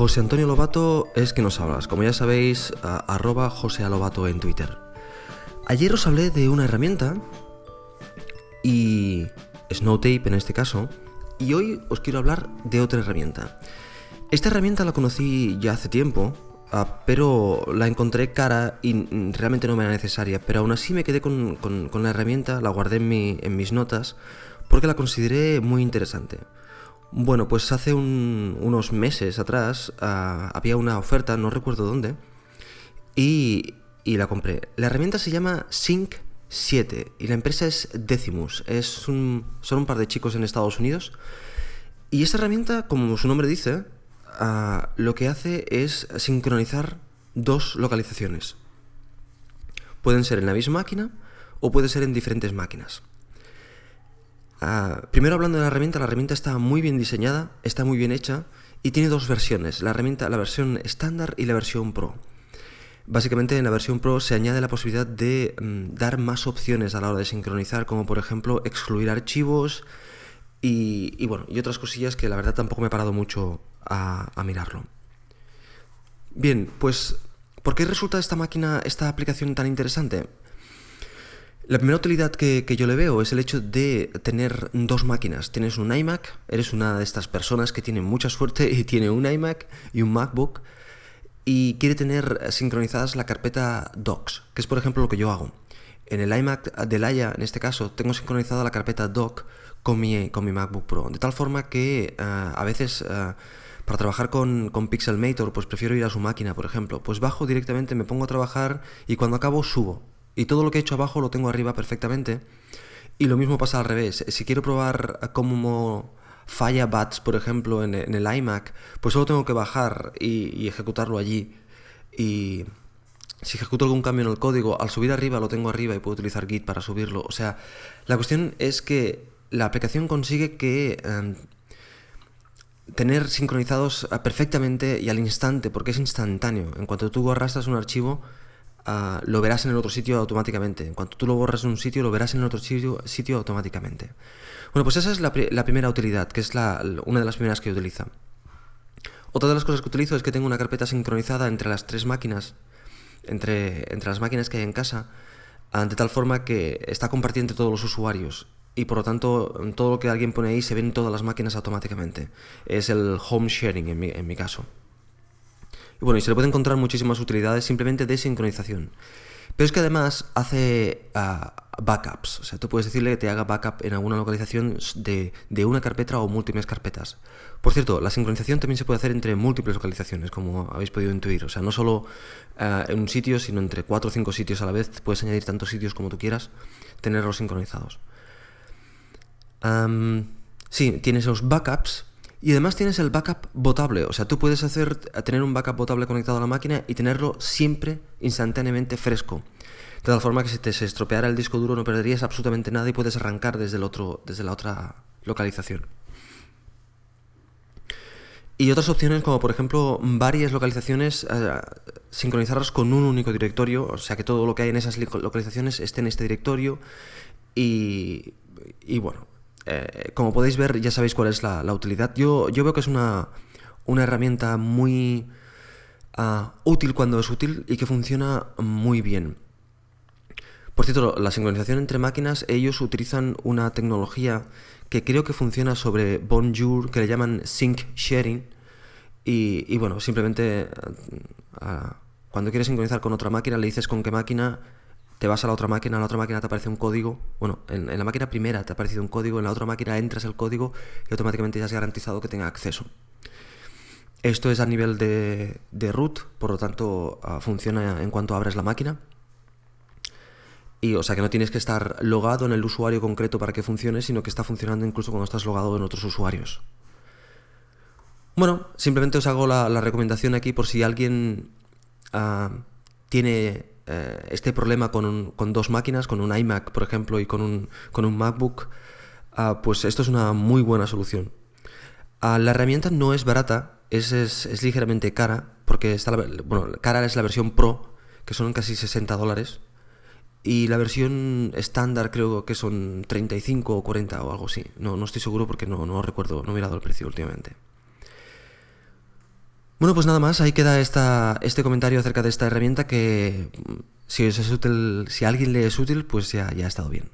José Antonio Lobato es que nos hablas. Como ya sabéis, arroba José Lobato en Twitter. Ayer os hablé de una herramienta y Snowtape en este caso, y hoy os quiero hablar de otra herramienta. Esta herramienta la conocí ya hace tiempo, ah, pero la encontré cara y realmente no me era necesaria, pero aún así me quedé con, la herramienta, la guardé en, mis notas, porque la consideré muy interesante. Bueno, pues hace unos meses atrás ah, había una oferta, no recuerdo dónde, y, y la compré. La herramienta se llama Sync 7 y la empresa es Decimus. Es un, son un par de chicos en Estados Unidos. Y esta herramienta, como su nombre dice, ah, lo que hace es sincronizar dos localizaciones. Pueden ser en la misma máquina o puede ser en diferentes máquinas. Ah, primero hablando de la herramienta, la herramienta está muy bien diseñada, está muy bien hecha y tiene dos versiones, la herramienta, la versión estándar y la versión pro. Básicamente en la versión Pro se añade la posibilidad de mm, dar más opciones a la hora de sincronizar, como por ejemplo excluir archivos y, bueno, y otras cosillas que la verdad tampoco me he parado mucho a, mirarlo. Bien, pues ¿por qué resulta esta máquina, esta aplicación tan interesante? La primera utilidad que, yo le veo es el hecho de tener dos máquinas. Tienes un iMac, eres una de estas personas que tiene mucha suerte y tiene un iMac y un MacBook y quiere tener sincronizadas la carpeta Docs, que es por ejemplo lo que yo hago. En el iMac de Laia, en este caso, tengo sincronizada la carpeta Doc con mi, con mi MacBook Pro, de tal forma que eh, a veces eh, para trabajar con, con Pixelmator, pues prefiero ir a su máquina, por ejemplo. Pues bajo directamente, me pongo a trabajar y cuando acabo subo. Y todo lo que he hecho abajo lo tengo arriba perfectamente. Y lo mismo pasa al revés. Si quiero probar cómo falla bats, por ejemplo, en, el iMac, pues solo tengo que bajar y, ejecutarlo allí. Y si ejecuto algún cambio en el código, al subir arriba lo tengo arriba y puedo utilizar Git para subirlo. O sea, la cuestión es que la aplicación consigue que em, tener sincronizados perfectamente y al instante, porque es instantáneo. En cuanto tú arrastras un archivo, ah, lo verás en el otro sitio automáticamente. En cuanto tú lo borras en un sitio, lo verás en el otro sitio, automáticamente. Bueno, pues esa es la, primera utilidad, que es la, una de las primeras que utiliza. Otra de las cosas que utilizo es que tengo una carpeta sincronizada entre las tres máquinas, entre, entre las máquinas que hay en casa, ah, de tal forma que está compartida entre todos los usuarios y por lo tanto todo lo que alguien pone ahí se ve en todas las máquinas automáticamente. Es el home sharing en mi, en mi caso. Y bueno, y se le puede encontrar muchísimas utilidades simplemente de sincronización. Pero es que además hace ah, backups. O sea, tú puedes decirle que te haga backup en alguna localización de, una carpeta o múltiples carpetas. Por cierto, la sincronización también se puede hacer entre múltiples localizaciones, como habéis podido intuir. O sea, no solo ah, en un sitio, sino entre cuatro o cinco sitios a la vez. Puedes añadir tantos sitios como tú quieras, tenerlos sincronizados. sí, tienes los backups y además tienes el backup botable, o sea, tú puedes hacer tener un backup botable conectado a la máquina y tenerlo siempre instantáneamente fresco. De tal forma que si te se estropeara el disco duro no perderías absolutamente nada y puedes arrancar desde, el otro, desde la otra localización. Y otras opciones como por ejemplo varias localizaciones eh, sincronizarlas con un único directorio, o sea que todo lo que hay en esas localizaciones esté en este directorio y, y bueno, eh, como podéis ver, ya sabéis cuál es la, utilidad. Yo, yo, veo que es una, una herramienta muy ah, útil cuando es útil y que funciona muy bien. Por cierto, la sincronización entre máquinas, ellos utilizan una tecnología que creo que funciona sobre Bonjour, que le llaman Sync Sharing. Y, bueno, simplemente ah, cuando quieres sincronizar con otra máquina, le dices con qué máquina te vas a la otra máquina, en la otra máquina te aparece un código, bueno, en, la máquina primera te ha aparecido un código, en la otra máquina entras el código y automáticamente ya has garantizado que tenga acceso. Esto es a nivel de, root, por lo tanto ah, funciona en cuanto abres la máquina. Y o sea que no tienes que estar logado en el usuario concreto para que funcione, sino que está funcionando incluso cuando estás logado en otros usuarios. Bueno, simplemente os hago la, recomendación aquí por si alguien ah, tiene eh, este problema con, dos máquinas, con un iMac, por ejemplo, y con un, con un MacBook, ah, pues esto es una muy buena solución. Ah, la herramienta no es barata, es, es, ligeramente cara, porque está bueno, cara es la versión Pro, que son casi 60 dólares, y la versión estándar creo que son 35 o 40 o algo así. No, no estoy seguro porque no, no recuerdo, no he mirado el precio últimamente. Bueno, pues nada más, ahí queda esta, este comentario acerca de esta herramienta que mm, si, es útil, si a alguien le es útil, pues ya ha estado bien.